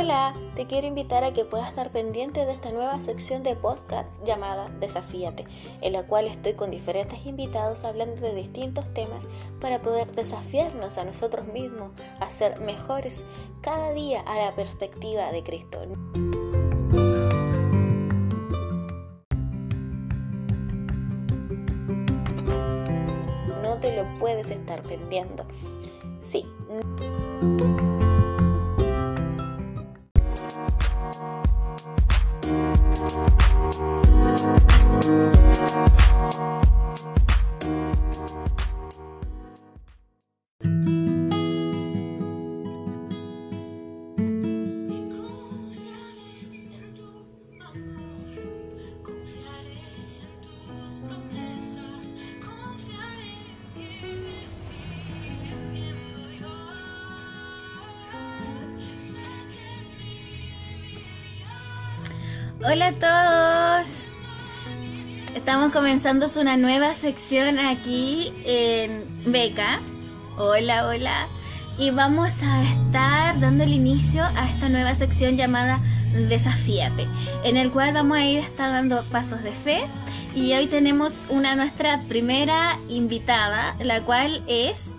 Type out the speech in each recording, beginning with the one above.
Hola, te quiero invitar a que puedas estar pendiente de esta nueva sección de podcast llamada Desafíate, en la cual estoy con diferentes invitados hablando de distintos temas para poder desafiarnos a nosotros mismos a ser mejores cada día a la perspectiva de Cristo. No te lo puedes estar perdiendo. Sí. A todos. Estamos comenzando una nueva sección aquí en Beca. Hola, hola. Y vamos a estar dando el inicio a esta nueva sección llamada Desafíate, en el cual vamos a ir a estar dando pasos de fe. Y hoy tenemos una nuestra primera invitada, la cual es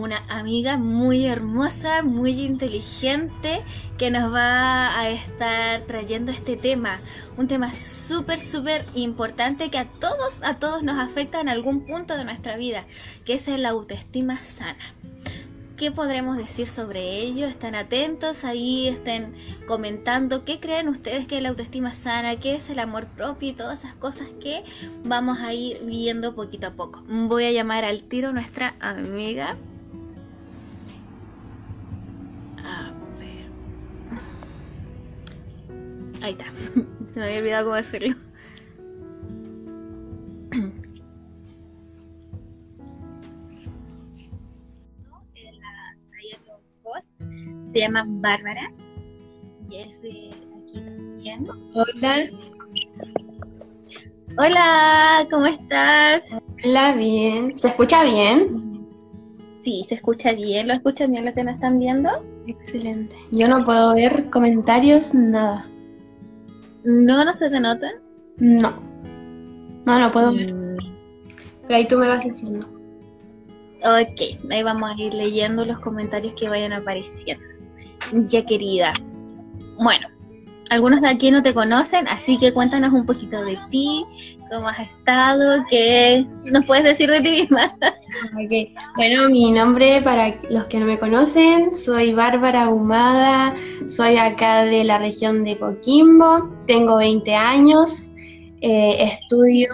una amiga muy hermosa, muy inteligente, que nos va a estar trayendo este tema. Un tema súper, súper importante que a todos, a todos nos afecta en algún punto de nuestra vida, que es el autoestima sana. ¿Qué podremos decir sobre ello? Están atentos, ahí estén comentando qué creen ustedes que es la autoestima sana, qué es el amor propio y todas esas cosas que vamos a ir viendo poquito a poco. Voy a llamar al tiro a nuestra amiga Ahí está. Se me había olvidado cómo hacerlo. Se llama Bárbara. Y es de aquí también. Hola. Hola, ¿cómo estás? Hola, bien. ¿Se escucha bien? Sí, se escucha bien. ¿Lo escuchan bien lo que nos están viendo? Excelente. Yo no puedo ver comentarios, nada. ¿No, no se te nota? No. No, no puedo ver. Mm. Pero ahí tú me vas diciendo. Ok, ahí vamos a ir leyendo los comentarios que vayan apareciendo. Ya querida. Bueno, algunos de aquí no te conocen, así que cuéntanos un poquito de ti, cómo has estado, qué nos puedes decir de ti misma. Okay. Bueno, mi nombre para los que no me conocen, soy Bárbara Humada, soy acá de la región de Coquimbo, tengo 20 años, eh, estudio,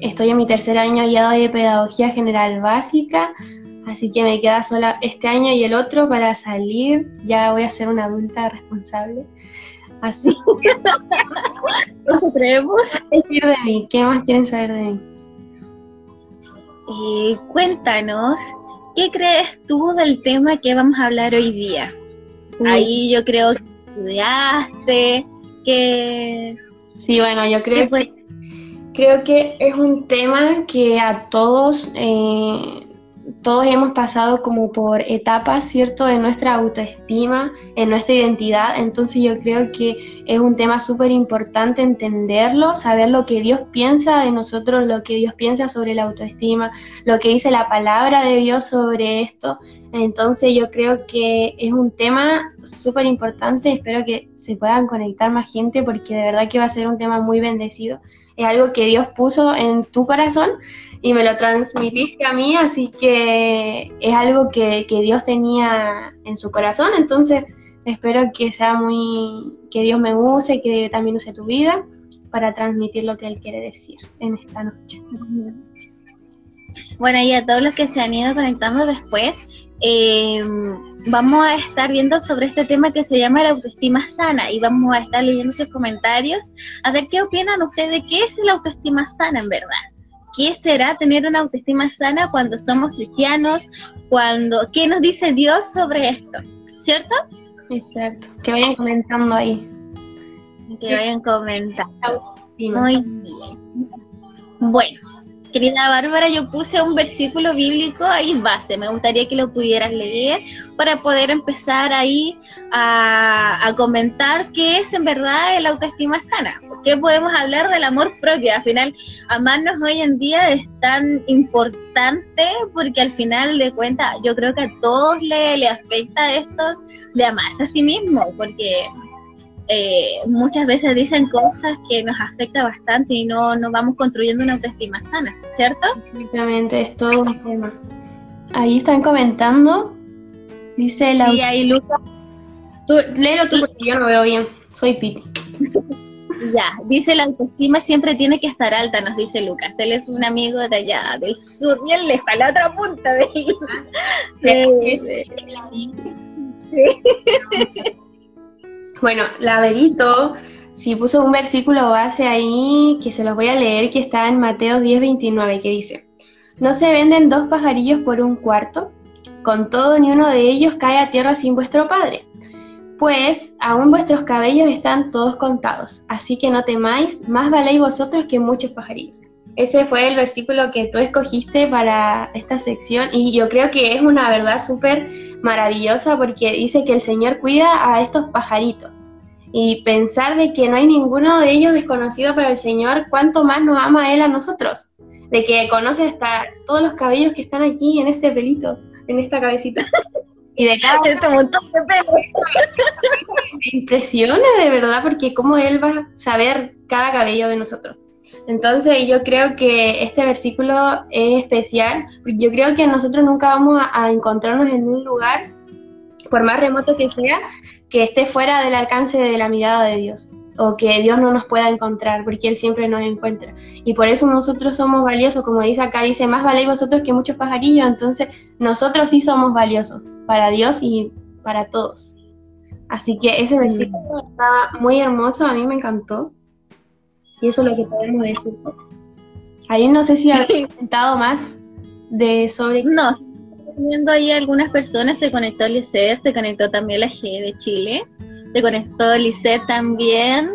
estoy en mi tercer año ya de Pedagogía General Básica, así que me queda sola este año y el otro para salir, ya voy a ser una adulta responsable. Así que nos creemos. decir de mí? ¿Qué más quieren saber de mí? Eh, cuéntanos, ¿qué crees tú del tema que vamos a hablar hoy día? Ahí yo creo que estudiaste, que... Sí, bueno, yo creo que, creo que es un tema que a todos eh, todos hemos pasado como por etapas, ¿cierto?, de nuestra autoestima, en nuestra identidad. Entonces yo creo que es un tema súper importante entenderlo, saber lo que Dios piensa de nosotros, lo que Dios piensa sobre la autoestima, lo que dice la palabra de Dios sobre esto. Entonces yo creo que es un tema súper importante. Espero que se puedan conectar más gente porque de verdad que va a ser un tema muy bendecido. Es algo que Dios puso en tu corazón y me lo transmitiste a mí, así que es algo que, Dios tenía en su corazón, entonces espero que sea muy, que Dios me use, que también use tu vida para transmitir lo que Él quiere decir en esta noche. Bueno, y a todos los que se han ido conectando después, eh, vamos a estar viendo sobre este tema que se llama la autoestima sana y vamos a estar leyendo sus comentarios a ver qué opinan ustedes de qué es la autoestima sana en verdad. ¿Qué será tener una autoestima sana cuando somos cristianos? Cuando, ¿Qué nos dice Dios sobre esto? ¿Cierto? Exacto. Que vayan comentando ahí. Que vayan comentando. Muy bien. Bueno, querida Bárbara, yo puse un versículo bíblico ahí base. Me gustaría que lo pudieras leer para poder empezar ahí a, comentar qué es en verdad el autoestima sana. ¿Qué podemos hablar del amor propio? Al final, amarnos hoy en día es tan importante porque al final de cuentas yo creo que a todos le, le afecta esto de amarse a sí mismo, porque eh, muchas veces dicen cosas que nos afecta bastante y no, no vamos construyendo una autoestima sana, ¿cierto? Exactamente, es todo un tema. Ahí están comentando, dice la... Y ahí Lucas... Tú, léelo tú porque yo no veo bien, soy Piti. Ya, dice la autoestima siempre tiene que estar alta, nos dice Lucas. Él es un amigo de allá, del sur, bien lejos, a la otra punta de sí, Bueno, la Verito sí puso un versículo base ahí que se los voy a leer, que está en Mateo 10:29, que dice, No se venden dos pajarillos por un cuarto, con todo ni uno de ellos cae a tierra sin vuestro Padre. Pues aún vuestros cabellos están todos contados, así que no temáis, más valéis vosotros que muchos pajarillos. Ese fue el versículo que tú escogiste para esta sección y yo creo que es una verdad súper maravillosa porque dice que el Señor cuida a estos pajaritos. Y pensar de que no hay ninguno de ellos desconocido para el Señor, cuánto más nos ama Él a nosotros. De que conoce hasta todos los cabellos que están aquí en este pelito, en esta cabecita. Y de cada este montón de pelos. Me impresiona de verdad porque cómo Él va a saber cada cabello de nosotros. Entonces yo creo que este versículo es especial, yo creo que nosotros nunca vamos a, encontrarnos en un lugar, por más remoto que sea, que esté fuera del alcance de la mirada de Dios, o que Dios no nos pueda encontrar, porque Él siempre nos encuentra. Y por eso nosotros somos valiosos, como dice acá, dice, más valéis vosotros que muchos pajarillos, entonces nosotros sí somos valiosos para Dios y para todos. Así que ese versículo está muy hermoso, a mí me encantó. Y eso es lo que podemos decir. Ahí no sé si ha comentado más de sobre... No, viendo ahí algunas personas, se conectó Lisset, se conectó también la G de Chile, se conectó Lisset también,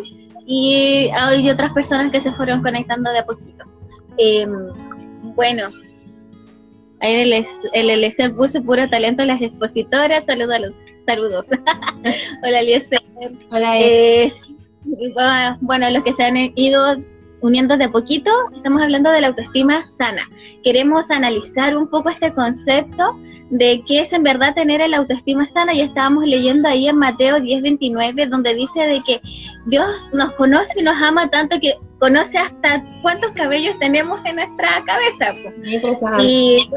y hay otras personas que se fueron conectando de a poquito. Em, bueno, ahí el, el puso puro talento a las expositoras, saludos a los saludos. Hola Eliezer. Hola. Eh, bueno, los que se han ido uniendo de poquito, estamos hablando de la autoestima sana. Queremos analizar un poco este concepto de qué es en verdad tener el autoestima sana y estábamos leyendo ahí en Mateo 10:29 donde dice de que Dios nos conoce y nos ama tanto que conoce hasta cuántos cabellos tenemos en nuestra cabeza. Y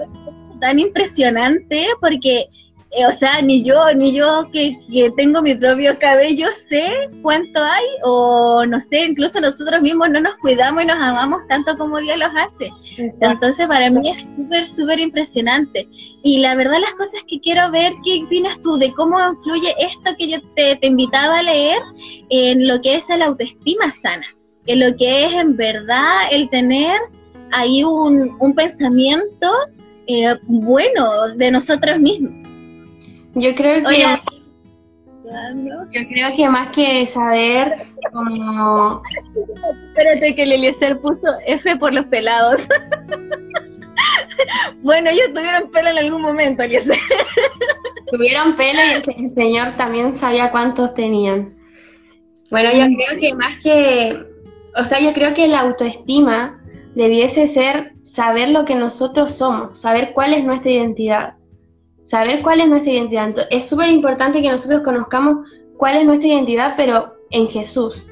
tan impresionante porque eh, o sea, ni yo, ni yo que, tengo mi propio cabello sé cuánto hay, o no sé, incluso nosotros mismos no nos cuidamos y nos amamos tanto como Dios los hace. Entonces, para mí es súper, súper impresionante. Y la verdad, las cosas que quiero ver, ¿qué opinas tú de cómo influye esto que yo te, te invitaba a leer en lo que es la autoestima sana? En lo que es en verdad el tener ahí un, un pensamiento eh, bueno de nosotros mismos. Yo creo que yo creo que más que saber como espérate que el Eliezer puso F por los pelados. bueno, ellos tuvieron pelo en algún momento, Eliezer. tuvieron pelo y el señor también sabía cuántos tenían. Bueno, yo creo que más que, o sea, yo creo que la autoestima debiese ser saber lo que nosotros somos, saber cuál es nuestra identidad saber cuál es nuestra identidad. Es súper importante que nosotros conozcamos cuál es nuestra identidad, pero en Jesús.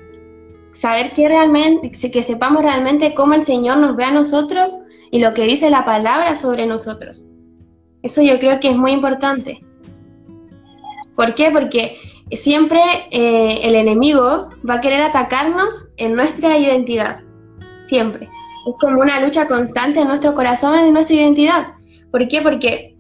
Saber que realmente, que sepamos realmente cómo el Señor nos ve a nosotros y lo que dice la palabra sobre nosotros. Eso yo creo que es muy importante. ¿Por qué? Porque siempre eh, el enemigo va a querer atacarnos en nuestra identidad. Siempre. Es como una lucha constante en nuestro corazón, en nuestra identidad. ¿Por qué? Porque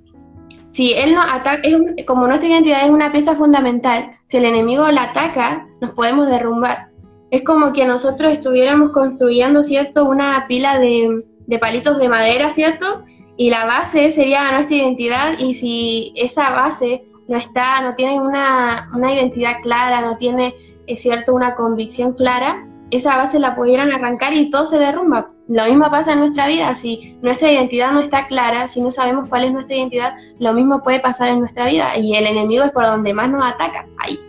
si él no ataca, es como nuestra identidad es una pieza fundamental, si el enemigo la ataca, nos podemos derrumbar. Es como que nosotros estuviéramos construyendo, ¿cierto?, una pila de, palitos de madera, ¿cierto? Y la base sería nuestra identidad y si esa base no está, no tiene una, una identidad clara, no tiene, es cierto, una convicción clara, esa base la pudieran arrancar y todo se derrumba. Lo mismo pasa en nuestra vida, si nuestra identidad no está clara, si no sabemos cuál es nuestra identidad, lo mismo puede pasar en nuestra vida y el enemigo es por donde más nos ataca, ahí.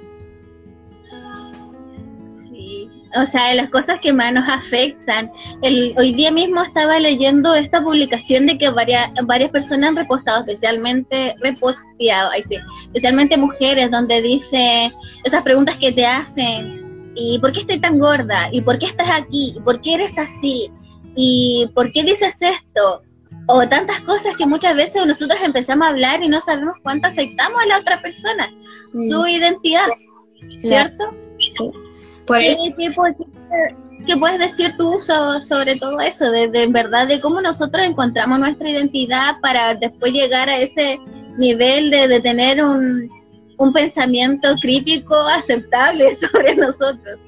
o sea, las cosas que más nos afectan. El, hoy día mismo estaba leyendo esta publicación de que varias, varias personas han repostado, especialmente reposteado, sí, especialmente mujeres, donde dice esas preguntas que te hacen, ¿y por qué estoy tan gorda? ¿Y por qué estás aquí? ¿Y por qué eres así? ¿Y por qué dices esto? O tantas cosas que muchas veces nosotros empezamos a hablar y no sabemos cuánto afectamos a la otra persona, su identidad, ¿cierto? Sí. ¿Qué, puedes decir tú sobre todo eso? De, en verdad, de cómo nosotros encontramos nuestra identidad para después llegar a ese nivel de, tener un, pensamiento crítico aceptable sobre nosotros.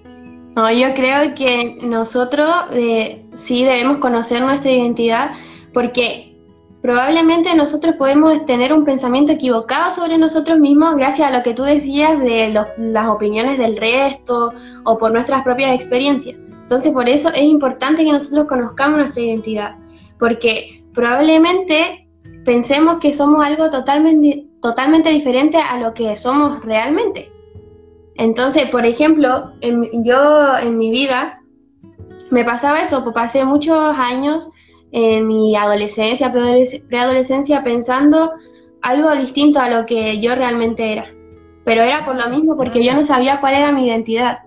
No, yo creo que nosotros eh, sí debemos conocer nuestra identidad porque probablemente nosotros podemos tener un pensamiento equivocado sobre nosotros mismos gracias a lo que tú decías de las opiniones del resto o por nuestras propias experiencias. Entonces por eso es importante que nosotros conozcamos nuestra identidad, porque probablemente pensemos que somos algo totalmente, totalmente diferente a lo que somos realmente. Entonces, por ejemplo, yo en mi vida me pasaba eso, pues pasé muchos años en mi adolescencia, preadolescencia, pensando algo distinto a lo que yo realmente era. Pero era por lo mismo, porque yo no sabía cuál era mi identidad.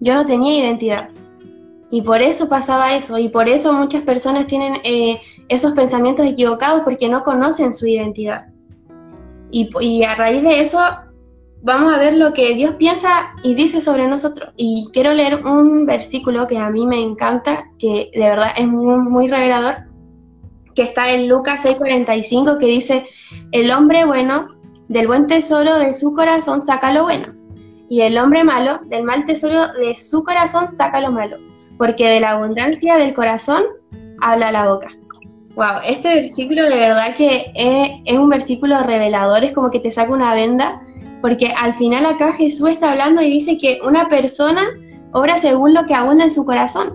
Yo no tenía identidad. Y por eso pasaba eso, y por eso muchas personas tienen eh, esos pensamientos equivocados porque no conocen su identidad. Y a raíz de eso vamos a ver lo que Dios piensa y dice sobre nosotros. Y quiero leer un versículo que a mí me encanta, que de verdad es muy, revelador, que está en Lucas 6:45, que dice, el hombre bueno del buen tesoro de su corazón saca lo bueno, y el hombre malo del mal tesoro de su corazón saca lo malo, porque de la abundancia del corazón habla la boca. Wow, este versículo de verdad que es, es un versículo revelador, es como que te saca una venda porque al final acá Jesús está hablando y dice que una persona obra según lo que abunda en su corazón,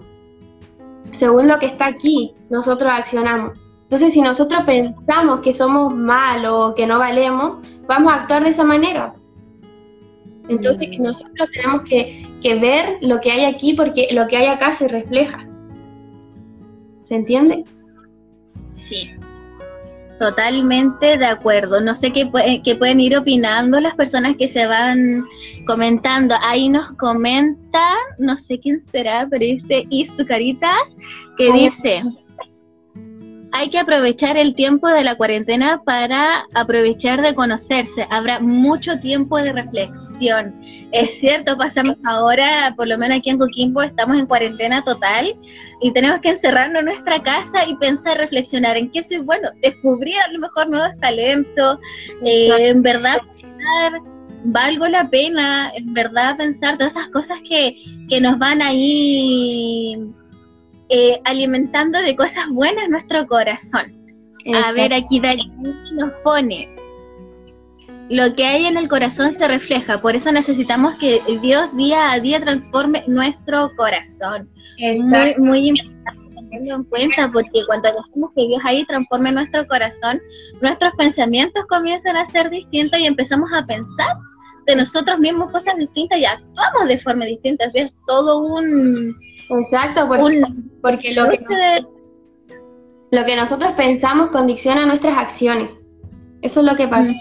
según lo que está aquí, nosotros accionamos. Entonces, si nosotros pensamos que somos malos o que no valemos, vamos a actuar de esa manera. Entonces, nosotros tenemos que, que ver lo que hay aquí porque lo que hay acá se refleja. ¿Se entiende? Sí. Totalmente de acuerdo. No sé qué, qué, pueden ir opinando las personas que se van comentando. Ahí nos comenta, no sé quién será, pero dice Izucaritas, que dice, hay que aprovechar el tiempo de la cuarentena para aprovechar de conocerse. Habrá mucho tiempo de reflexión. Es cierto, pasamos ahora, por lo menos aquí en Coquimbo, estamos en cuarentena total y tenemos que encerrarnos en nuestra casa y pensar, reflexionar en qué soy bueno, descubrir a lo mejor nuevos talentos, eh, en verdad valgo la pena, en verdad pensar todas esas cosas que, que nos van ahí eh, alimentando de cosas buenas nuestro corazón. A ver, aquí nos pone, lo que hay en el corazón se refleja, por eso necesitamos que Dios día a día transforme nuestro corazón. Muy, muy importante tenerlo en cuenta, porque cuando decimos que Dios ahí transforme nuestro corazón, nuestros pensamientos comienzan a ser distintos y empezamos a pensar de nosotros mismos cosas distintas y actuamos de forma distinta. Es todo un Exacto, porque, lo, que, lo que nosotros pensamos condiciona nuestras acciones. Eso es lo que pasa.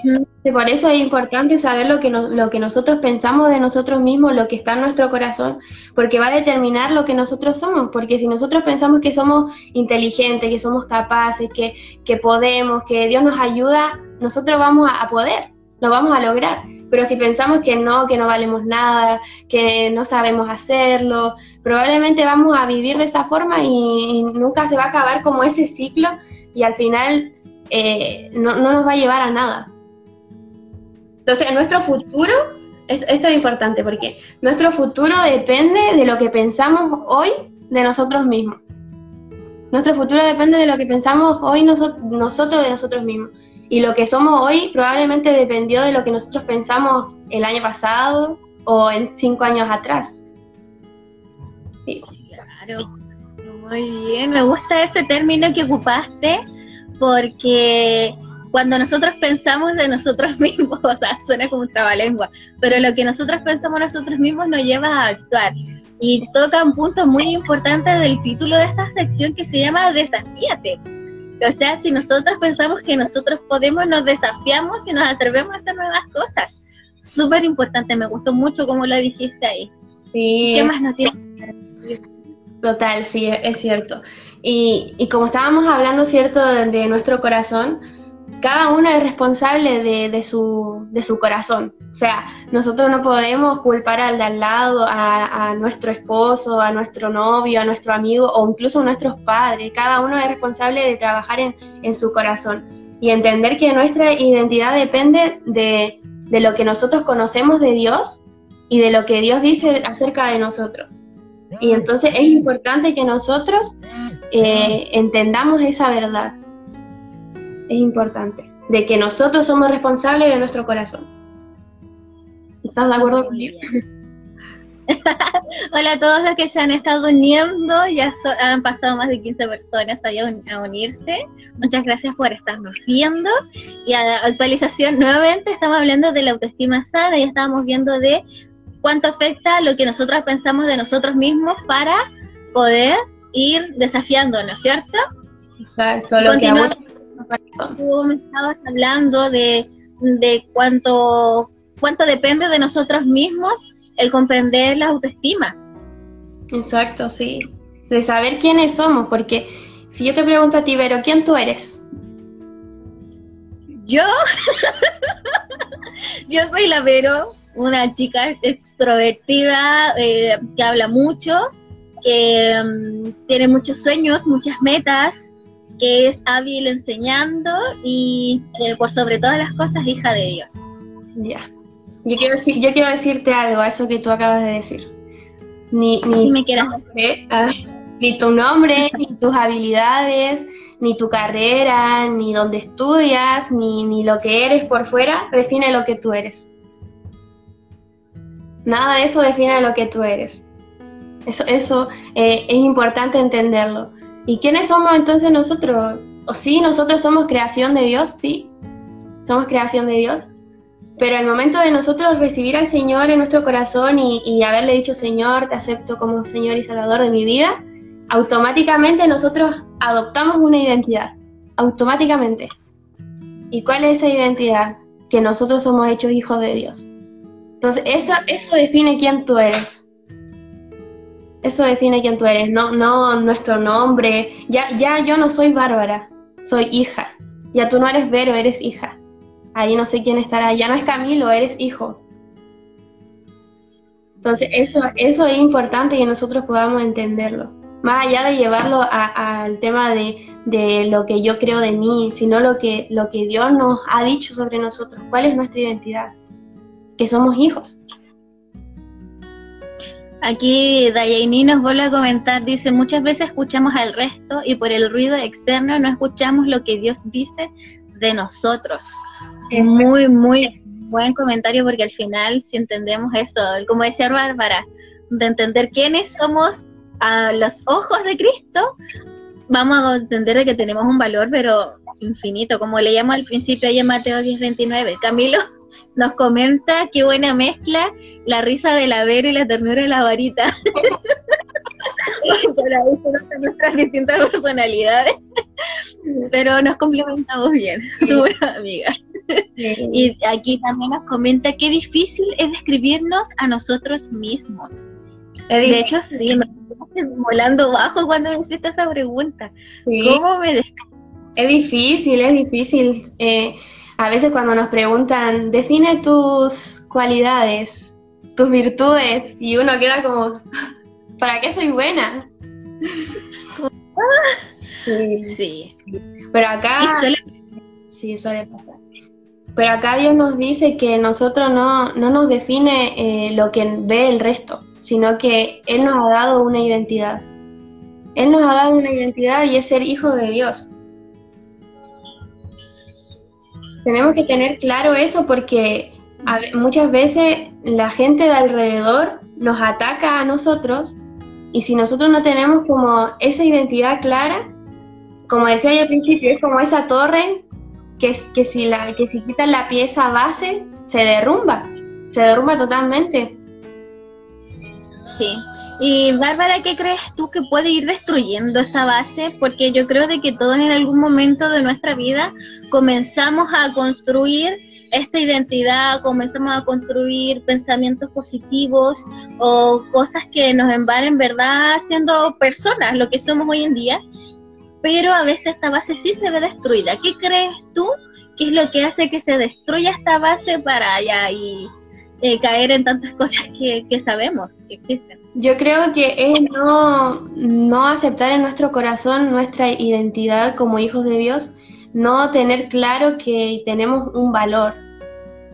Por eso es importante saber lo que, lo que nosotros pensamos de nosotros mismos, lo que está en nuestro corazón, porque va a determinar lo que nosotros somos. Porque si nosotros pensamos que somos inteligentes, que somos capaces, que, que podemos, que Dios nos ayuda, nosotros vamos a poder, lo vamos a lograr. Pero si pensamos que no, que no valemos nada, que no sabemos hacerlo, probablemente vamos a vivir de esa forma y, nunca se va a acabar como ese ciclo y al final eh, no, nos va a llevar a nada. Entonces, nuestro futuro, esto es importante porque nuestro futuro depende de lo que pensamos hoy de nosotros mismos. Nuestro futuro depende de lo que pensamos hoy nosotros de nosotros mismos. Y lo que somos hoy probablemente dependió de lo que nosotros pensamos el año pasado o en cinco años atrás. Claro, Muy bien, me gusta ese término que ocupaste porque cuando nosotros pensamos de nosotros mismos, o sea, suena como un trabalengua, pero lo que nosotros pensamos nosotros mismos nos lleva a actuar. Y toca un punto muy importante del título de esta sección que se llama Desafíate. O sea, si nosotros pensamos que nosotros podemos, nos desafiamos y nos atrevemos a hacer nuevas cosas. Súper importante, me gustó mucho como lo dijiste ahí. Sí. ¿Qué más nos tienes Total, sí, es cierto. Y, y como estábamos hablando, ¿cierto?, de, nuestro corazón, cada uno es responsable de, su, corazón. O sea, nosotros no podemos culpar al de al lado, a, a, nuestro esposo, a nuestro novio, a nuestro amigo o incluso a nuestros padres. Cada uno es responsable de trabajar en, en su corazón y entender que nuestra identidad depende de, de lo que nosotros conocemos de Dios y de lo que Dios dice acerca de nosotros. Y entonces es importante que nosotros eh, entendamos esa verdad. Es importante. De que nosotros somos responsables de nuestro corazón. ¿Estás de acuerdo conmigo? Hola a todos los que se han estado uniendo, ya han pasado más de 15 personas ahí a, unirse. Muchas gracias por estarnos viendo. Y a actualización, nuevamente estamos hablando de la autoestima sana y estábamos viendo de cuánto afecta lo que nosotros pensamos de nosotros mismos para poder ir desafiándonos, ¿cierto? Exacto, lo que Tú me estabas hablando de, de cuánto, cuánto depende de nosotros mismos el comprender la autoestima. Exacto, sí. De saber quiénes somos, porque si yo te pregunto a ti, Vero, ¿quién tú eres? Yo, yo soy la Vero, una chica extrovertida eh, que habla mucho, que mm, tiene muchos sueños, muchas metas, que es hábil enseñando y que por sobre todas las cosas hija de Dios. Ya. Yo quiero, yo quiero decirte algo a eso que tú acabas de decir. Ni, ni, me quieras ah, ni tu nombre, ni tus habilidades, ni tu carrera, ni dónde estudias, ni, ni lo que eres por fuera, define lo que tú eres. Nada de eso define lo que tú eres. Eso, eh, es importante entenderlo. ¿Y quiénes somos entonces nosotros? ¿O sí, nosotros somos creación de Dios? Sí, somos creación de Dios. Pero al momento de nosotros recibir al Señor en nuestro corazón y, y haberle dicho, Señor, te acepto como Señor y Salvador de mi vida, automáticamente nosotros adoptamos una identidad. Automáticamente. ¿Y cuál es esa identidad? Que nosotros somos hechos hijos de Dios. Entonces, eso, eso define quién tú eres. Eso define quién tú eres, no, no nuestro nombre. Ya, ya yo no soy Bárbara, soy hija. Ya tú no eres Vero, eres hija. Ahí no sé quién estará. Ya no es Camilo, eres hijo. Entonces, eso, eso es importante que nosotros podamos entenderlo. Más allá de llevarlo al tema de, de, lo que yo creo de mí, sino lo que, lo que Dios nos ha dicho sobre nosotros. ¿Cuál es nuestra identidad? Que somos hijos. Aquí Dayaini nos vuelve a comentar, dice, muchas veces escuchamos al resto y por el ruido externo no escuchamos lo que Dios dice de nosotros. Es muy, muy buen comentario porque al final si entendemos eso, como decía Bárbara, de entender quiénes somos a los ojos de Cristo, vamos a entender que tenemos un valor, pero infinito, como leíamos al principio ahí en Mateo 10:29. Camilo nos comenta qué buena mezcla la risa de la vera y la ternura de la varita. Para eso nuestras distintas personalidades. Pero nos complementamos bien, su buena amiga. Y aquí también nos comenta qué difícil es describirnos a nosotros mismos. De hecho, sí, me volando bajo cuando me hiciste esa pregunta. ¿Cómo me Es difícil, es difícil. Eh, a veces cuando nos preguntan, define tus cualidades, tus virtudes, y uno queda como, ¿para qué soy buena? Sí. Pero acá... Sí, suele pasar. Pero acá Dios nos dice que nosotros no, no nos define eh, lo que ve el resto, sino que Él nos ha dado una identidad. Él nos ha dado una identidad y es ser hijo de Dios. Tenemos que tener claro eso porque muchas veces la gente de alrededor nos ataca a nosotros Y si nosotros no tenemos como esa identidad clara, como decía al principio, es como esa torre que, que, si la, que si quitan la pieza base, se derrumba, se derrumba totalmente. Sí. Y Bárbara, ¿qué crees tú que puede ir destruyendo esa base? Porque yo creo de que todos en algún momento de nuestra vida comenzamos a construir esta identidad, comenzamos a construir pensamientos positivos o cosas que nos van en verdad siendo personas, lo que somos hoy en día, pero a veces esta base sí se ve destruida. ¿Qué crees tú? ¿Qué es lo que hace que se destruya esta base para allá y eh, caer en tantas cosas que, que sabemos que existen? Yo creo que es no, no aceptar en nuestro corazón nuestra identidad como hijos de Dios, no tener claro que tenemos un valor.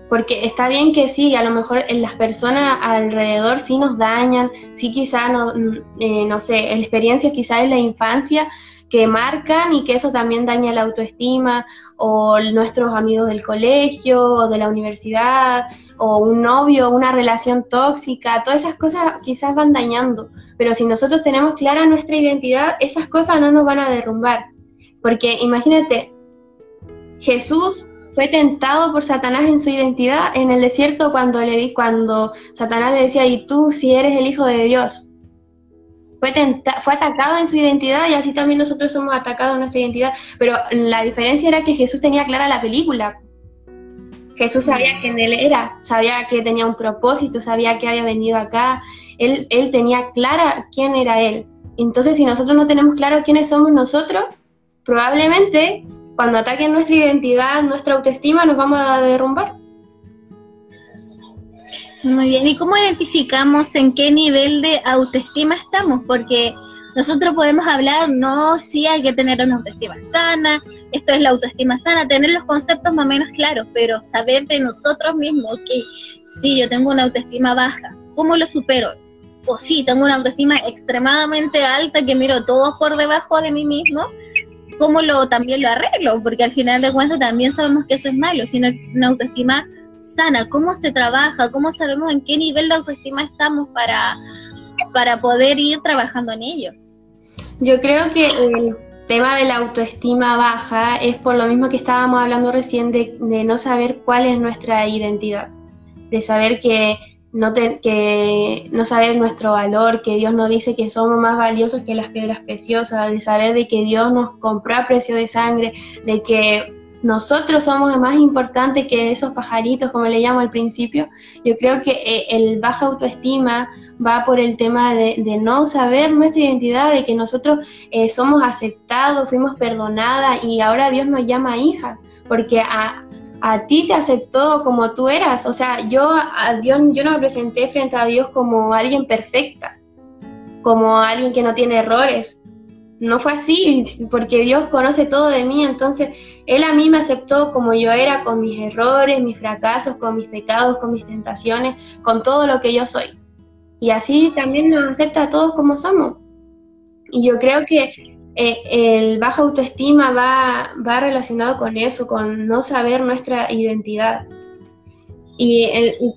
Porque está bien que sí, a lo mejor en las personas alrededor sí nos dañan, sí quizás, no, eh, no sé, experiencias quizás en la infancia que marcan y que eso también daña la autoestima o nuestros amigos del colegio o de la universidad o un novio, una relación tóxica, todas esas cosas quizás van dañando, pero si nosotros tenemos clara nuestra identidad, esas cosas no nos van a derrumbar. Porque imagínate, Jesús fue tentado por Satanás en su identidad en el desierto cuando le cuando Satanás le decía, "Y tú si eres el hijo de Dios." Fue, fue atacado en su identidad y así también nosotros somos atacados en nuestra identidad, pero la diferencia era que Jesús tenía clara la película. Jesús sabía quién él era, sabía que tenía un propósito, sabía que había venido acá, él, él tenía clara quién era él. Entonces, si nosotros no tenemos claro quiénes somos nosotros, probablemente cuando ataquen nuestra identidad, nuestra autoestima, nos vamos a derrumbar. Muy bien, ¿y cómo identificamos en qué nivel de autoestima estamos? Porque nosotros podemos hablar, no, sí hay que tener una autoestima sana, esto es la autoestima sana, tener los conceptos más o menos claros, pero saber de nosotros mismos, que sí, yo tengo una autoestima baja, ¿cómo lo supero? O sí, tengo una autoestima extremadamente alta que miro todos por debajo de mí mismo, ¿cómo lo también lo arreglo? Porque al final de cuentas también sabemos que eso es malo, sino una autoestima sana, ¿cómo se trabaja? ¿Cómo sabemos en qué nivel de autoestima estamos para, para poder ir trabajando en ello? Yo creo que el tema de la autoestima baja es por lo mismo que estábamos hablando recién de, no saber cuál es nuestra identidad, de saber que no, que no saber nuestro valor, que Dios nos dice que somos más valiosos que las piedras preciosas, de saber de que Dios nos compró a precio de sangre, de que nosotros somos más importantes que esos pajaritos, como le llamo al principio. Yo creo que eh, el baja autoestima va por el tema de, no saber nuestra identidad, de que nosotros eh, somos aceptados, fuimos perdonadas y ahora Dios nos llama hija, porque a, a ti te aceptó como tú eras. O sea, yo a Dios, yo no me presenté frente a Dios como alguien perfecta, como alguien que no tiene errores. No fue así, porque Dios conoce todo de mí, entonces Él a mí me aceptó como yo era, con mis errores, mis fracasos, con mis pecados, con mis tentaciones, con todo lo que yo soy. Y así también nos acepta a todos como somos. Y yo creo que eh, el baja autoestima va, va relacionado con eso, con no saber nuestra identidad. Y,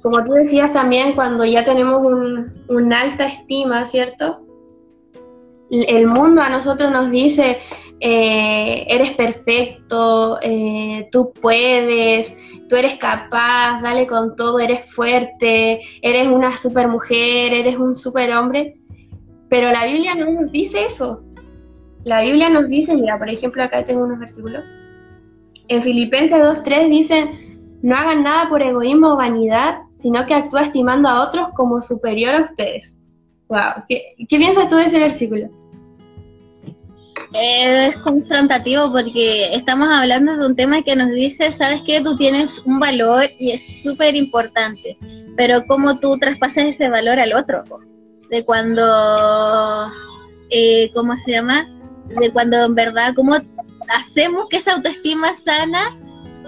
como tú decías también, cuando ya tenemos un, una alta estima, ¿cierto? El mundo a nosotros nos dice, eh, eres perfecto, eh, tú puedes, tú eres capaz, dale con todo, eres fuerte, eres una super mujer, eres un super hombre. Pero la Biblia no nos dice eso. La Biblia nos dice, mira, por ejemplo, acá tengo unos versículos. En Filipenses 2.3 dicen, no hagan nada por egoísmo o vanidad, sino que actúa estimando a otros como superior a ustedes. Wow, ¿qué, qué piensas tú de ese versículo? Es confrontativo porque estamos hablando de un tema que nos dice, sabes que tú tienes un valor y es súper importante, pero cómo tú traspasas ese valor al otro, de cuando, eh, ¿cómo se llama? De cuando en verdad, cómo hacemos que esa autoestima sana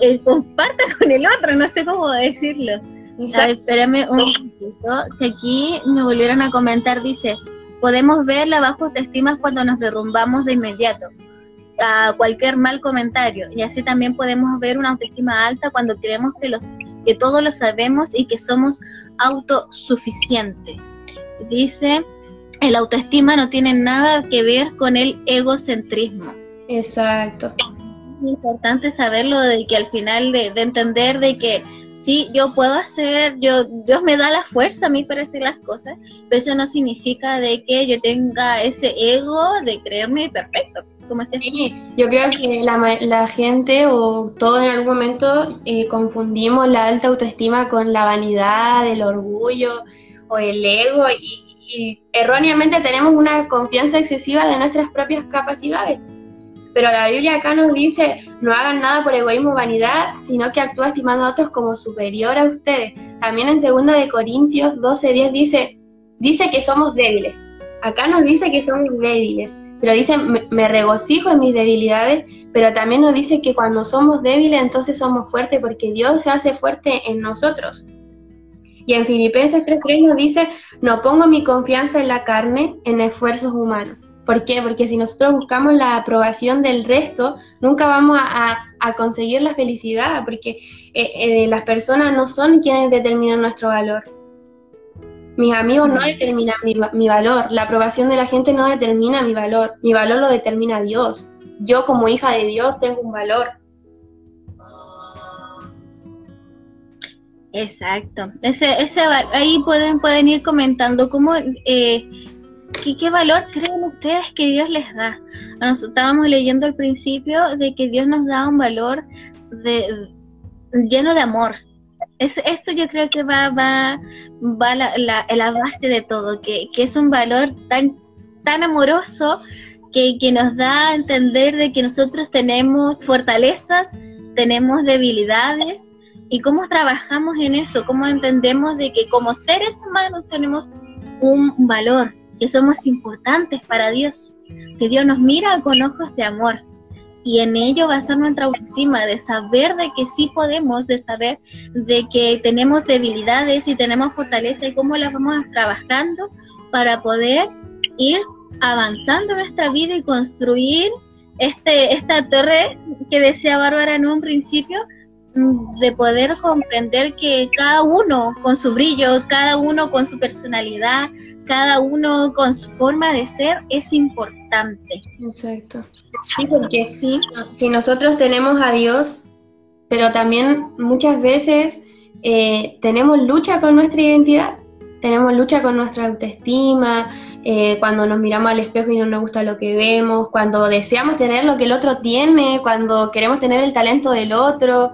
eh, comparta con el otro, no sé cómo decirlo. espérame un momentito, que aquí me volvieron a comentar, dice, Podemos ver la baja autoestima cuando nos derrumbamos de inmediato a cualquier mal comentario y así también podemos ver una autoestima alta cuando creemos que los que todo lo sabemos y que somos autosuficientes. Dice, el autoestima no tiene nada que ver con el egocentrismo. Exacto. Importante saberlo de que al final de, entender de que sí, yo puedo hacer, yo Dios me da la fuerza a mí para hacer las cosas, pero eso no significa de que yo tenga ese ego de creerme perfecto. Como sí, yo creo que la, la, gente o todos en algún momento eh, confundimos la alta autoestima con la vanidad, el orgullo o el ego y, y erróneamente tenemos una confianza excesiva de nuestras propias capacidades. Pero la Biblia acá nos dice, no hagan nada por egoísmo o vanidad, sino que actúa estimando a otros como superior a ustedes. También en 2 de Corintios 12:10 dice, dice que somos débiles. Acá nos dice que somos débiles, pero dice, me regocijo en mis debilidades, pero también nos dice que cuando somos débiles entonces somos fuertes porque Dios se hace fuerte en nosotros. Y en Filipenses 3.3 nos dice, no pongo mi confianza en la carne, en esfuerzos humanos. ¿Por qué? Porque si nosotros buscamos la aprobación del resto, nunca vamos a, conseguir la felicidad, porque eh, eh, las personas no son quienes determinan nuestro valor. Mis amigos no determinan mi, mi, valor, la aprobación de la gente no determina mi valor, mi valor lo determina Dios. Yo como hija de Dios tengo un valor. Exacto. Ese, ese, ahí pueden, pueden ir comentando cómo, eh, qué, valor creen ustedes que Dios les da. Nosotros estábamos leyendo al principio de que Dios nos da un valor de, lleno de amor. Es, esto yo creo que va, va, va la, la, base de todo, que, que, es un valor tan, tan amoroso que, que nos da a entender de que nosotros tenemos fortalezas, tenemos debilidades y cómo trabajamos en eso, cómo entendemos de que como seres humanos tenemos un valor, que somos importantes para Dios, que Dios nos mira con ojos de amor. Y en ello va a ser nuestra autoestima, de saber de que sí podemos, de saber de que tenemos debilidades y tenemos fortaleza y cómo las vamos trabajando para poder ir avanzando nuestra vida y construir este, esta torre que decía Bárbara en un principio, de poder comprender que cada uno con su brillo, cada uno con su personalidad, cada uno con su forma de ser es importante. Exacto. Sí, porque ¿Sí? si nosotros tenemos a Dios, pero también muchas veces eh, tenemos lucha con nuestra identidad, tenemos lucha con nuestra autoestima, eh, cuando nos miramos al espejo y no nos gusta lo que vemos, cuando deseamos tener lo que el otro tiene, cuando queremos tener el talento del otro,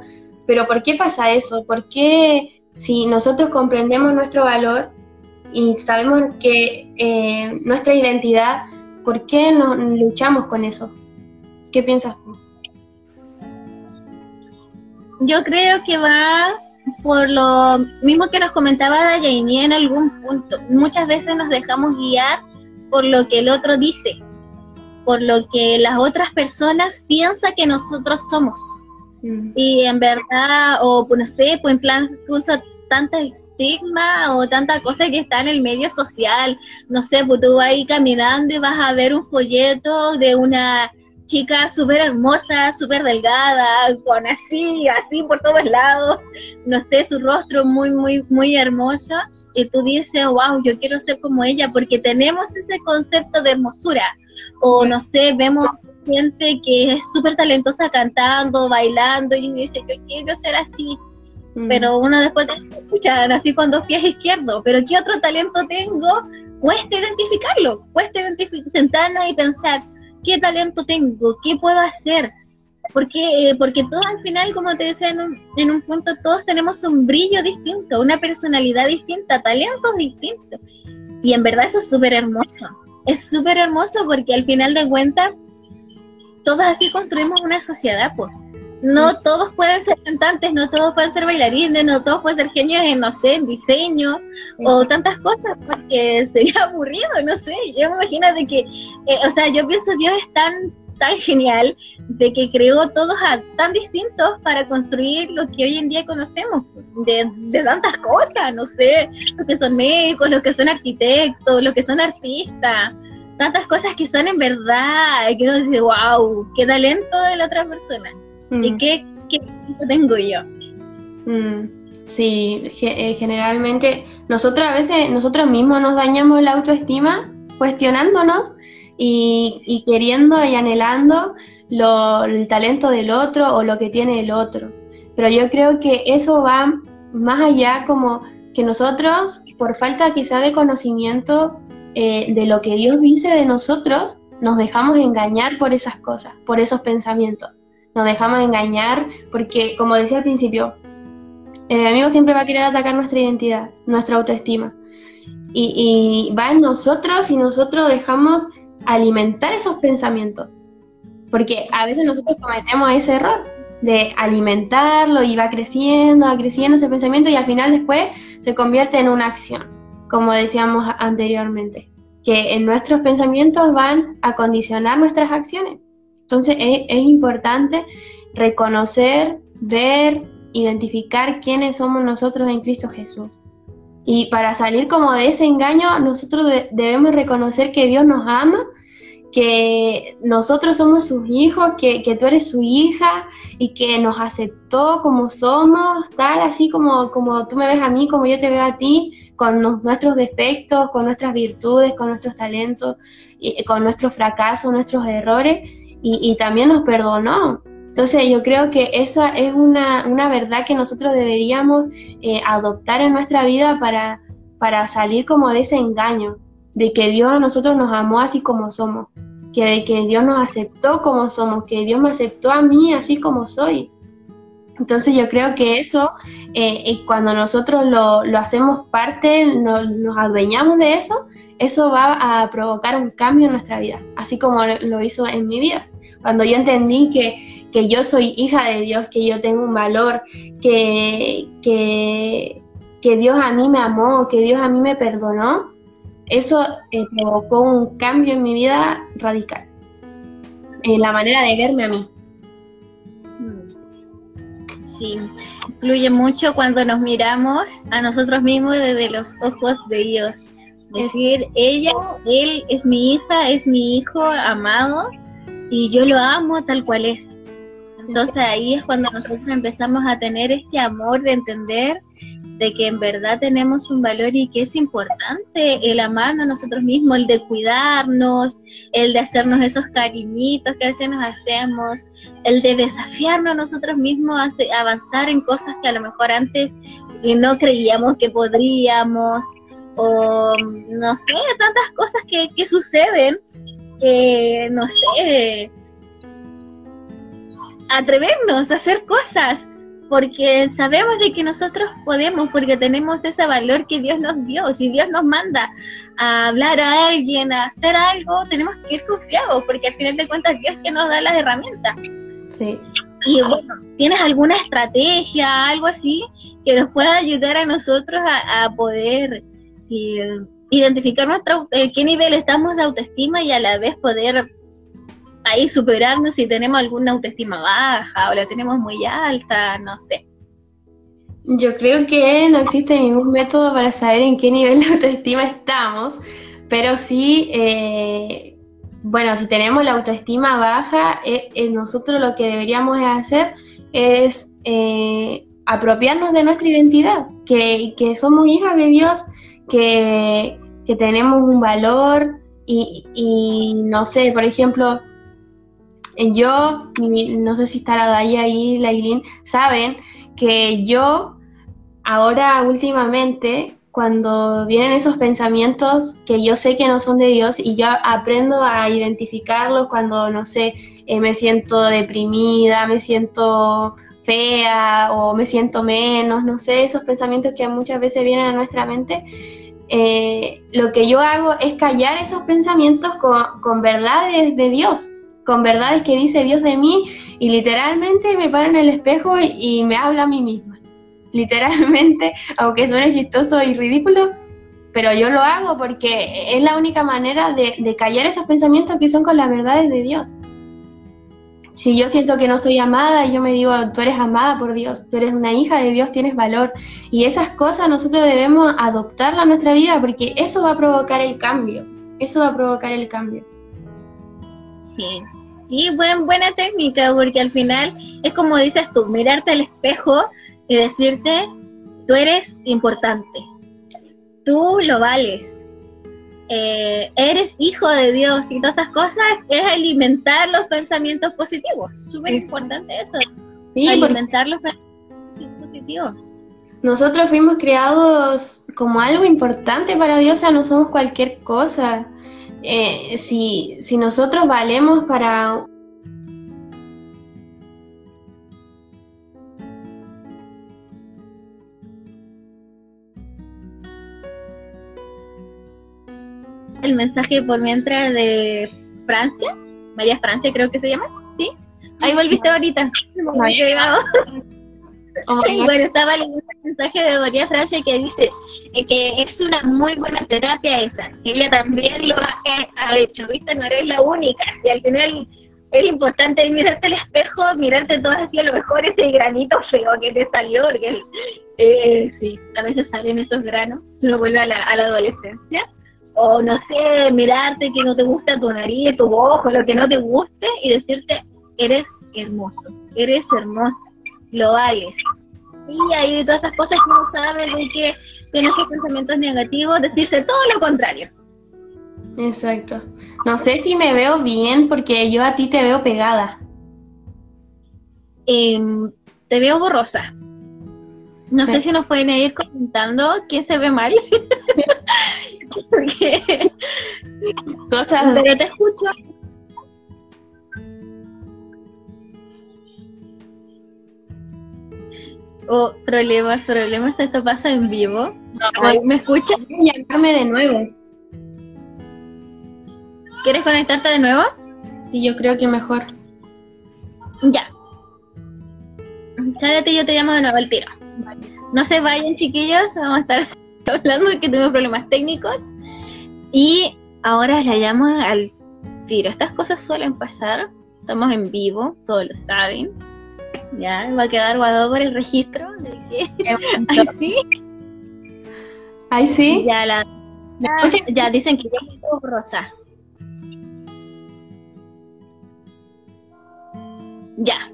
pero ¿por qué pasa eso? ¿Por qué si nosotros comprendemos nuestro valor y sabemos que eh, nuestra identidad, ¿por qué no luchamos con eso? ¿Qué piensas tú? Yo creo que va por lo mismo que nos comentaba Dayani en algún punto. Muchas veces nos dejamos guiar por lo que el otro dice, por lo que las otras personas piensan que nosotros somos. Mm. Y en verdad, o pues, no sé, pues en plan, usa tanta estigma o tanta cosa que está en el medio social. No sé, pues tú vas ahí caminando y vas a ver un folleto de una chica súper hermosa, súper delgada, con así, así por todos lados, no sé, su rostro muy, muy, muy hermoso, y tú dices, wow, yo quiero ser como ella, porque tenemos ese concepto de hermosura, o no sé, vemos gente que es súper talentosa cantando, bailando, y dice, yo quiero ser así. Mm. Pero uno después te escucha así con dos pies izquierdos, pero ¿qué otro talento tengo? Cuesta identificarlo, cuesta identificar, sentarnos y pensar, ¿qué talento tengo? ¿Qué puedo hacer? Porque, eh, porque todos al final, como te decía en un, en un punto, todos tenemos un brillo distinto, una personalidad distinta, talentos distintos. Y en verdad eso es súper hermoso. Es súper hermoso porque al final de cuentas todos así construimos una sociedad, pues. No mm. todos pueden ser cantantes, no todos pueden ser bailarines, no todos pueden ser genios en, no sé, en diseño o tantas cosas, porque sería aburrido, no sé. Yo me imagino de que, eh, o sea, yo pienso Dios es tan, tan genial de que creó todos a, tan distintos para construir lo que hoy en día conocemos, de, de tantas cosas, no sé, los que son médicos, los que son arquitectos, los que son artistas tantas cosas que son en verdad, que uno dice, wow, qué talento de la otra persona. ¿Y mm. qué, qué talento tengo yo? Mm, sí, eh, generalmente nosotros a veces, nosotros mismos nos dañamos la autoestima cuestionándonos y, queriendo y anhelando el talento del otro o lo que tiene el otro. Pero yo creo que eso va más allá como que nosotros, por falta quizá de conocimiento eh, de lo que Dios dice de nosotros, nos dejamos engañar por esas cosas, por esos pensamientos. Nos dejamos engañar porque, como decía al principio, el enemigo siempre va a querer atacar nuestra identidad, nuestra autoestima. Y, y va en nosotros y nosotros dejamos alimentar esos pensamientos. Porque a veces nosotros cometemos ese error de alimentarlo y va creciendo, va creciendo ese pensamiento y al final después se convierte en una acción, como decíamos anteriormente, que en nuestros pensamientos van a condicionar nuestras acciones. Entonces es, es importante reconocer, ver, identificar quiénes somos nosotros en Cristo Jesús. Y para salir como de ese engaño, nosotros debemos reconocer que Dios nos ama, que nosotros somos sus hijos, que, que, tú eres su hija y que nos aceptó como somos, tal así como, como tú me ves a mí, como yo te veo a ti, con nuestros defectos, con nuestras virtudes, con nuestros talentos, y, con nuestros fracasos, nuestros errores, y, y también nos perdonó. Entonces yo creo que esa es una, una verdad que nosotros deberíamos eh, adoptar en nuestra vida para, para salir como de ese engaño, de que Dios a nosotros nos amó así como somos, que de que Dios nos aceptó como somos, que Dios me aceptó a mí así como soy. Entonces yo creo que eso, eh, cuando nosotros lo, lo hacemos parte, nos adueñamos de eso, eso va a provocar un cambio en nuestra vida, así como lo hizo en mi vida. Cuando yo entendí que que yo soy hija de Dios, que yo tengo un valor, que, que, Dios a mí me amó, que Dios a mí me perdonó, eso eh, provocó un cambio en mi vida radical, en la manera de verme a mí. Sí, influye mucho cuando nos miramos a nosotros mismos desde los ojos de Dios. Decir, ella, él es mi hija, es mi hijo amado y yo lo amo tal cual es. Entonces ahí es cuando nosotros empezamos a tener este amor de entender de que en verdad tenemos un valor y que es importante el amarnos a nosotros mismos, el de cuidarnos, el de hacernos esos cariñitos que a veces nos hacemos, el de desafiarnos a nosotros mismos a avanzar en cosas que a lo mejor antes no creíamos que podríamos, o no sé, tantas cosas que, que suceden, que no sé, atrevernos a hacer cosas, porque sabemos de que nosotros podemos, porque tenemos ese valor que Dios nos dio. Si Dios nos manda a hablar a alguien, a hacer algo, tenemos que ir confiados, porque al final de cuentas Dios que nos da las herramientas. Sí. Y bueno, ¿tienes alguna estrategia, algo así, que nos pueda ayudar a nosotros a, poder eh, identificar nuestra, eh, qué nivel estamos de autoestima y a la vez poder ahí superarnos si tenemos alguna autoestima baja o la tenemos muy alta, no sé. Yo creo que no existe ningún método para saber en qué nivel de autoestima estamos, pero sí, eh, bueno, si tenemos la autoestima baja, eh, eh, nosotros lo que deberíamos hacer es apropiarnos de nuestra identidad, que, que somos hijas de Dios, que, que tenemos un valor y, y no sé, por ejemplo, yo, no sé si está la Daya ahí, la saben que yo ahora últimamente, cuando vienen esos pensamientos que yo sé que no son de Dios y yo aprendo a identificarlos cuando, no sé, eh, me siento deprimida, me siento fea o me siento menos, no sé, esos pensamientos que muchas veces vienen a nuestra mente, eh, lo que yo hago es callar esos pensamientos con, con verdades de Dios con verdades que dice Dios de mí y literalmente me paro en el espejo y, me habla a mí misma. Literalmente, aunque suene chistoso y ridículo, pero yo lo hago porque es la única manera de, callar esos pensamientos que son con las verdades de Dios. Si yo siento que no soy amada, yo me digo, tú eres amada por Dios, tú eres una hija de Dios, tienes valor. Y esas cosas nosotros debemos adoptarlas a nuestra vida porque eso va a provocar el cambio. Eso va a provocar el cambio. Sí, sí, buen, buena técnica, porque al final es como dices tú, mirarte al espejo y decirte, tú eres importante, tú lo vales, eh, eres hijo de Dios y todas esas cosas, es alimentar los pensamientos positivos. Súper importante eso. alimentar los pensamientos positivos. Nosotros fuimos creados como algo importante para Dios, o sea, no somos cualquier cosa. Eh, si, si nosotros valemos para el mensaje por mientras de Francia, María Francia creo que se llama, ¿sí? Ahí volviste ahorita. Oh bueno, estaba leyendo el mensaje de María Francia que dice eh, que es una muy buena terapia esa. Ella también lo ha, ha, hecho, ¿viste? No eres la única. Y al final es importante mirarte al espejo, mirarte todo así, a lo mejor ese granito feo que te salió, porque eh, sí, a veces salen esos granos, uno vuelve a la, a la adolescencia o no sé, mirarte que no te gusta tu nariz, tu ojo, lo que no te guste y decirte, eres hermoso, eres hermosa, lo vales. Y hay todas esas cosas que uno sabe de que tiene esos pensamientos negativos, decirse todo lo contrario. Exacto. No sé si me veo bien porque yo a ti te veo pegada. Em, te veo borrosa. No sé si nos pueden ir comentando qué se ve mal. Porque... Pero te escucho. Oh, problemas, problemas, esto pasa en vivo. ¿Me escuchas? Llamarme de nuevo. ¿Quieres conectarte de nuevo? Sí, yo creo que mejor. Ya. Chárate, yo te llamo de nuevo al tiro. No se vayan, chiquillos, vamos a estar hablando que tenemos problemas técnicos. Y ahora la llamo al tiro. Estas cosas suelen pasar. Estamos en vivo, todos lo saben. Ya, va a quedar guardado por el registro de que. Ay, sí. Ay, sí. Ya, la, ya, dicen que es rosa. Ya.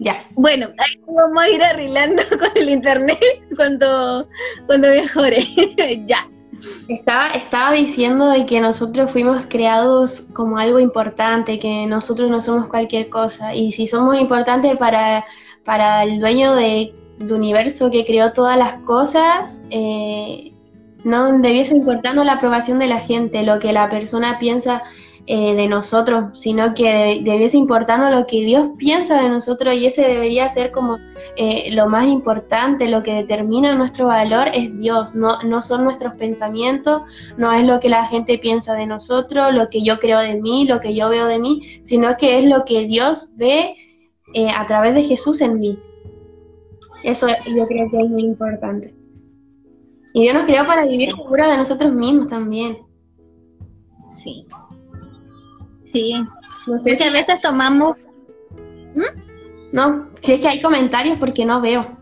Ya. Bueno, ahí vamos a ir arreglando con el internet cuando, cuando mejore. ya. Estaba, estaba diciendo de que nosotros fuimos creados como algo importante, que nosotros no somos cualquier cosa. Y si somos importantes para, para el dueño de, del universo que creó todas las cosas, eh, no debiese importarnos la aprobación de la gente, lo que la persona piensa eh, de nosotros, sino que debiese importarnos lo que Dios piensa de nosotros y ese debería ser como eh, lo más importante, lo que determina nuestro valor es Dios, no, no son nuestros pensamientos, no es lo que la gente piensa de nosotros, lo que yo creo de mí, lo que yo veo de mí, sino que es lo que Dios ve eh, a través de Jesús en mí. Eso yo creo que es muy importante. Y Dios nos creó para vivir segura de nosotros mismos también. Sí. Sí, no sé si a veces tomamos... ¿Mm? No, si es que hay comentarios porque no veo.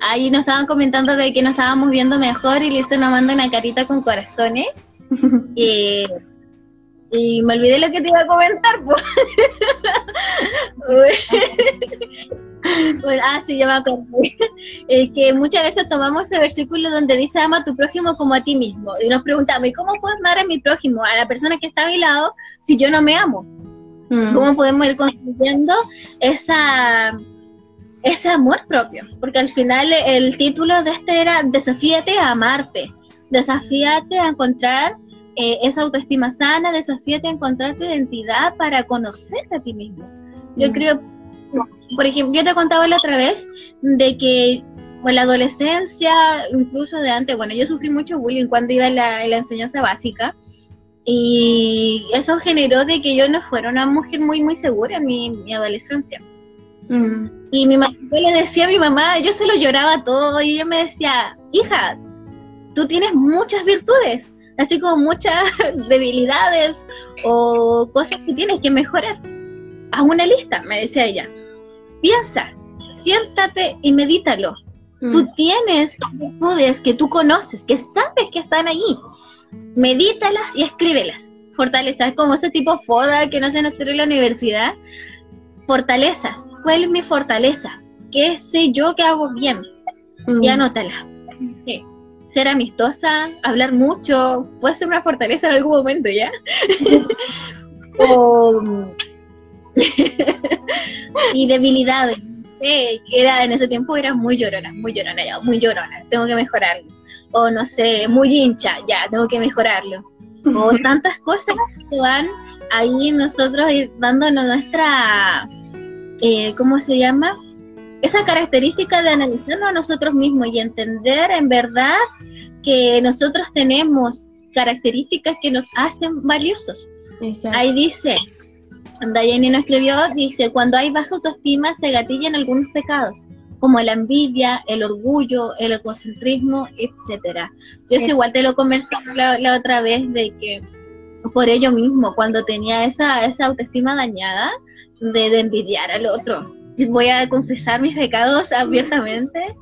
Ahí nos estaban comentando de que nos estábamos viendo mejor y Lisa nos manda una carita con corazones. y, y me olvidé lo que te iba a comentar. bueno, ah, sí, yo me acuerdo. Es que muchas veces tomamos ese versículo donde dice ama a tu prójimo como a ti mismo. Y nos preguntamos, ¿y cómo puedo amar a mi prójimo, a la persona que está a mi lado, si yo no me amo? Mm. ¿Cómo podemos ir construyendo esa, ese amor propio? Porque al final el título de este era Desafíate a amarte. Desafíate a encontrar eh, esa autoestima sana, desafíate a encontrar tu identidad para conocerte a ti mismo. Yo mm. creo, por ejemplo, yo te contaba la otra vez de que en la adolescencia, incluso de antes, bueno, yo sufrí mucho bullying cuando iba en la, enseñanza básica y eso generó de que yo no fuera una mujer muy, muy segura en mi, adolescencia. Mm. Y mi mamá le decía a mi mamá, yo se lo lloraba todo y ella me decía, hija, tú tienes muchas virtudes, así como muchas debilidades o cosas que tienes que mejorar. Haz una lista, me decía ella. Piensa, siéntate y medítalo. Mm. Tú tienes virtudes que tú conoces, que sabes que están allí. Medítalas y escríbelas. Fortalezas, como ese tipo foda que no se hacer en la universidad. Fortalezas. ¿Cuál es mi fortaleza? ¿Qué sé yo que hago bien? Y mm. anótala. Sí. Ser amistosa, hablar mucho, puede ser una fortaleza en algún momento, ¿ya? y debilidades, no sé, que era en ese tiempo era muy llorona, muy llorona, ya, muy llorona, tengo que mejorarlo. O no sé, muy hincha, ya, tengo que mejorarlo. O tantas cosas que van ahí nosotros dándonos nuestra, eh, ¿cómo se llama? Esa característica de analizarnos a nosotros mismos y entender en verdad que nosotros tenemos características que nos hacen valiosos. Ahí dice, Dayani nos escribió, dice, cuando hay baja autoestima se gatillan algunos pecados, como la envidia, el orgullo, el egocentrismo, etcétera. Yo es igual te lo conversé la, otra vez de que por ello mismo, cuando tenía esa, esa autoestima dañada, de, envidiar al otro. Voy a confesar mis pecados abiertamente.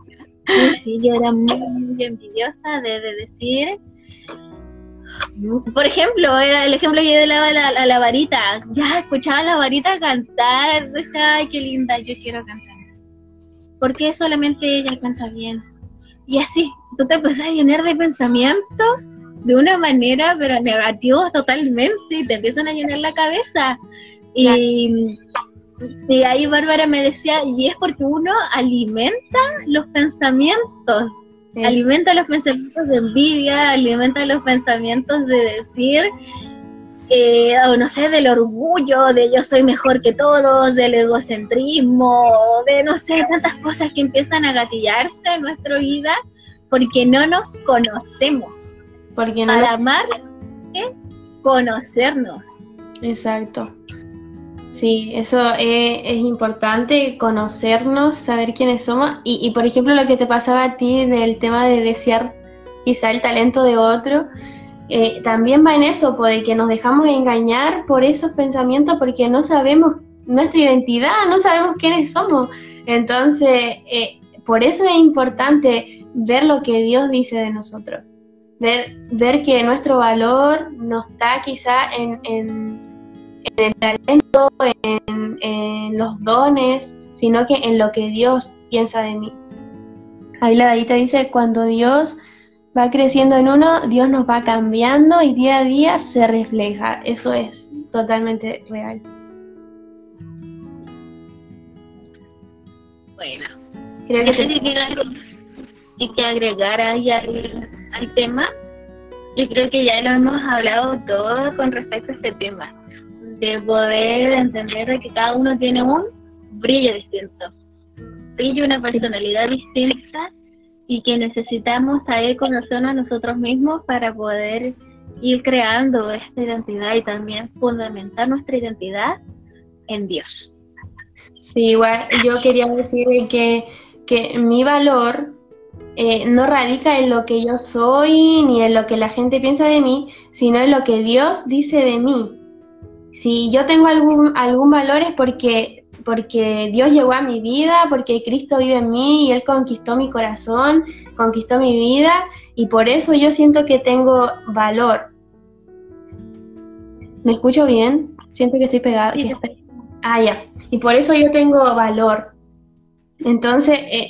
Y sí, yo era muy, envidiosa de, de decir, por ejemplo, era el ejemplo yo de la, la, la, varita. Ya escuchaba la varita cantar, decía, ay, qué linda, yo quiero cantar eso. Porque solamente ella canta bien. Y así, tú te empezás a llenar de pensamientos de una manera, pero negativos totalmente, y te empiezan a llenar la cabeza. Y, y ahí Bárbara me decía, y es porque uno alimenta los pensamientos Alimenta los pensamientos de envidia, alimenta los pensamientos de decir, eh, o no sé, del orgullo, de yo soy mejor que todos, del egocentrismo, de no sé, tantas cosas que empiezan a gatillarse en nuestra vida porque no nos conocemos. Porque no Para amar es conocernos. Exacto. Sí, eso es, importante, conocernos, saber quiénes somos. Y, por ejemplo, lo que te pasaba a ti del tema de desear quizá el talento de otro, eh, también va en eso, pues, de que nos dejamos engañar por esos pensamientos porque no sabemos nuestra identidad, no sabemos quiénes somos. Entonces, eh, por eso es importante ver lo que Dios dice de nosotros, ver, ver que nuestro valor no está quizá en el talento, en, los dones, sino que en lo que Dios piensa de mí. Ahí la Darita dice, cuando Dios va creciendo en uno, Dios nos va cambiando y día a día se refleja. Eso es totalmente real. Bueno, creo que si tiene algo que agregar ahí al, al tema. Yo creo que ya lo hemos hablado todo con respecto a este tema de poder entender que cada uno tiene un brillo distinto, brillo, una personalidad distinta y que necesitamos saber conocernos a nosotros mismos para poder ir creando esta identidad y también fundamentar nuestra identidad en Dios. Sí, igual yo quería decir que, que mi valor eh, no radica en lo que yo soy ni en lo que la gente piensa de mí, sino en lo que Dios dice de mí. Si yo tengo algún, algún valor es porque, porque Dios llegó a mi vida, porque Cristo vive en mí y Él conquistó mi corazón, conquistó mi vida y por eso yo siento que tengo valor. ¿Me escucho bien? Siento que estoy pegada. Ah, ya. Y por eso yo tengo valor. Entonces, eh,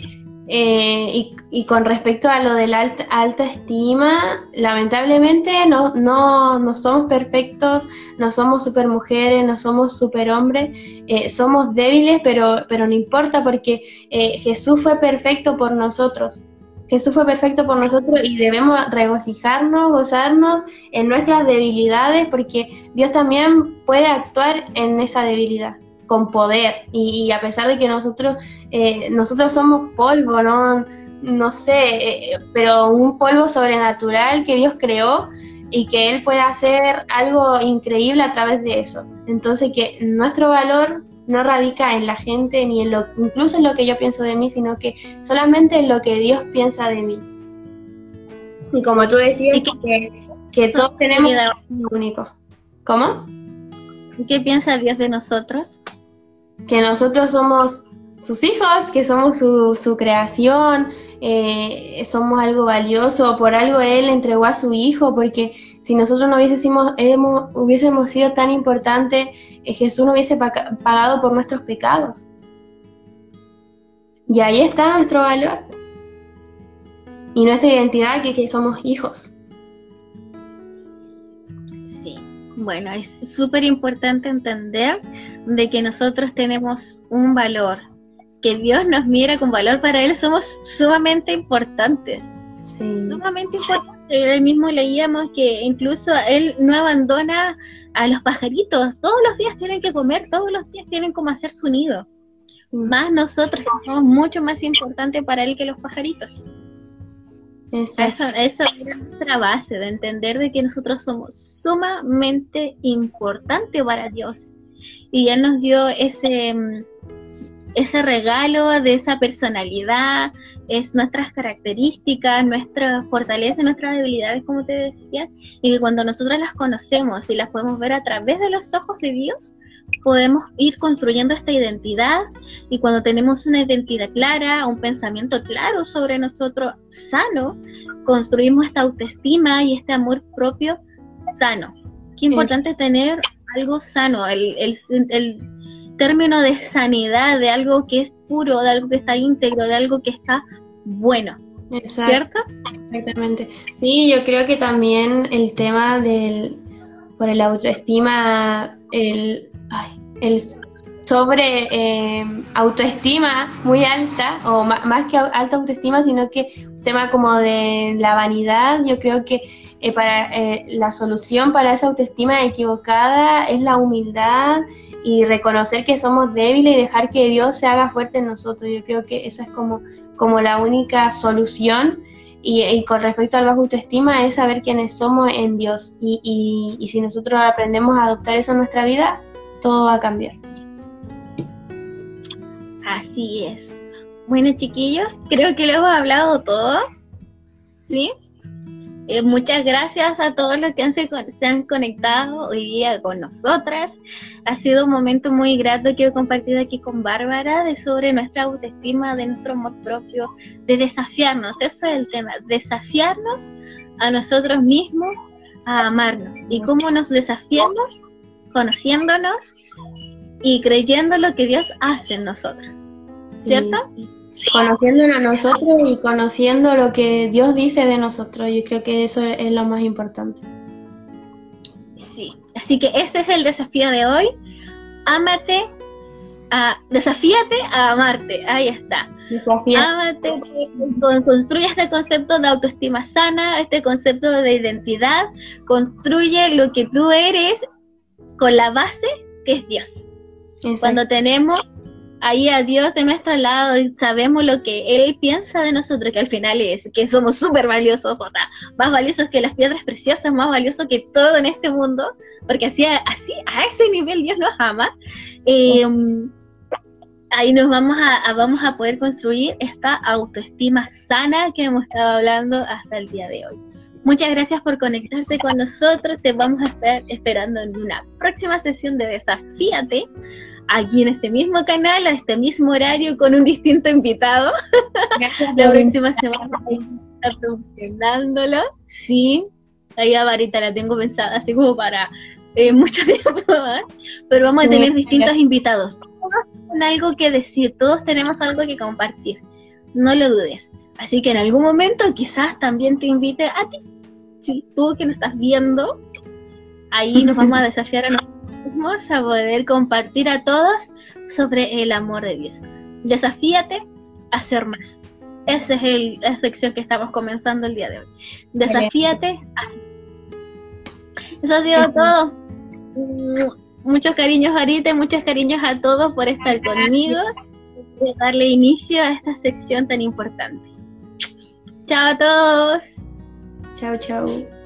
eh, y, con respecto a lo de la alta, estima, lamentablemente no, no, no, somos perfectos, no somos super mujeres, no somos super hombres, eh, somos débiles, pero, pero no importa porque eh, Jesús fue perfecto por nosotros. Jesús fue perfecto por nosotros y debemos regocijarnos, gozarnos en nuestras debilidades porque Dios también puede actuar en esa debilidad con poder y, a pesar de que nosotros eh, nosotros somos polvo, no no sé, eh, pero un polvo sobrenatural que Dios creó y que Él puede hacer algo increíble a través de eso. Entonces que nuestro valor no radica en la gente ni en lo incluso en lo que yo pienso de mí, sino que solamente en lo que Dios piensa de mí. Y como tú decías, que, que todos tenemos un único. ¿Cómo? ¿Y qué piensa Dios de nosotros? Que nosotros somos sus hijos, que somos su, su creación, eh, somos algo valioso, por algo Él entregó a su Hijo, porque si nosotros no hubiésemos, hubiésemos sido tan importantes, eh, Jesús no hubiese pagado por nuestros pecados. Y ahí está nuestro valor. y nuestra identidad, que, que somos hijos. Bueno, es súper importante entender de que nosotros tenemos un valor, que Dios nos mira con valor, para Él somos sumamente importantes. Sumamente importantes. Él mismo leíamos que incluso Él no abandona a los pajaritos. Todos los días tienen que comer, todos los días tienen como hacer su nido. Más nosotros somos mucho más importantes para Él que los pajaritos. Eso, eso es nuestra base de entender de que nosotros somos sumamente importantes para Dios. Y Él nos dio ese, mm, ese regalo de esa personalidad, es nuestras características, nuestra fortaleza, nuestras debilidades, como te decía, y que cuando nosotros las conocemos y las podemos ver a través de los ojos de Dios, podemos ir construyendo esta identidad y cuando tenemos una identidad clara, un pensamiento claro sobre nosotros sano, construimos esta autoestima y este amor propio sano. Qué importante es tener algo sano, el, el, el término de sanidad, de algo que es puro, de algo que está íntegro, de algo que está bueno. ¿Cierto? Exactamente. Sí, yo creo que también el tema del, por el autoestima, el, el sobre eh, autoestima muy alta, o más que alta autoestima, sino que un tema como de la vanidad, yo creo que eh, para eh, la solución para esa autoestima equivocada es la humildad y reconocer que somos débiles y dejar que Dios se haga fuerte en nosotros. Yo creo que esa es como, como la única solución. Y, con respecto al bajo autoestima es saber quiénes somos en Dios. Y, y, si nosotros aprendemos a adoptar eso en nuestra vida, todo va a cambiar. Así es. Bueno, chiquillos, creo que lo hemos hablado todo. ¿Sí? Eh, muchas gracias a todos los que han se, han conectado hoy día con nosotras. Ha sido un momento muy grato que he compartido aquí con Bárbara de sobre nuestra autoestima, de nuestro amor propio, de desafiarnos. Ese es el tema, desafiarnos a nosotros mismos a amarnos. ¿Y cómo nos desafiamos? Conociéndonos y creyendo lo que Dios hace en nosotros. ¿Cierto? conociéndonos a nosotros y conociendo lo que Dios dice de nosotros. Yo creo que eso es lo más importante. Sí, así que este es el desafío de hoy. Ámate, a, desafíate a amarte. Ahí está. Desafíate. Ámate, construye este concepto de autoestima sana, este concepto de identidad. Construye lo que tú eres con la base que es Dios. Cuando tenemos ahí a Dios de nuestro lado y sabemos lo que Él piensa de nosotros, que al final es que somos súper valiosos, o sea, más valiosos que las piedras preciosas, más valiosos que todo en este mundo, porque así, así a ese nivel Dios nos ama. Eh, ahí nos vamos a, vamos a poder construir esta autoestima sana que hemos estado hablando hasta el día de hoy. Muchas gracias por conectarte con nosotros. Te vamos a estar esperando en una próxima sesión de Desafíate aquí en este mismo canal, a este mismo horario, con un distinto invitado. la próxima semana a estar promocionándolo. Sí, ahí a Varita la tengo pensada, así como para eh, mucho tiempo más. Pero vamos a tener distintos invitados. Todos tienen algo que decir, todos tenemos algo que compartir. No lo dudes. Así que en algún momento quizás también te invite a ti. Si tú que nos estás viendo, ahí nos vamos a desafiar a nosotros Vamos a poder compartir a todos sobre el amor de Dios. Desafíate a ser más. Esa es el, la sección que estamos comenzando el día de hoy. Desafíate a ser más. Eso ha sido todo. Muchos cariños ahorita y muchos cariños a todos por estar conmigo y darle inicio a esta sección tan importante. Chao a todos. Chao, chao.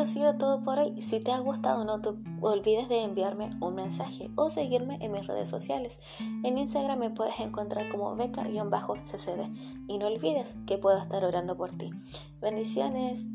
Ha sido todo por hoy. Si te ha gustado, no te olvides de enviarme un mensaje o seguirme en mis redes sociales. En Instagram me puedes encontrar como beca-ccd. Y no olvides que puedo estar orando por ti. Bendiciones.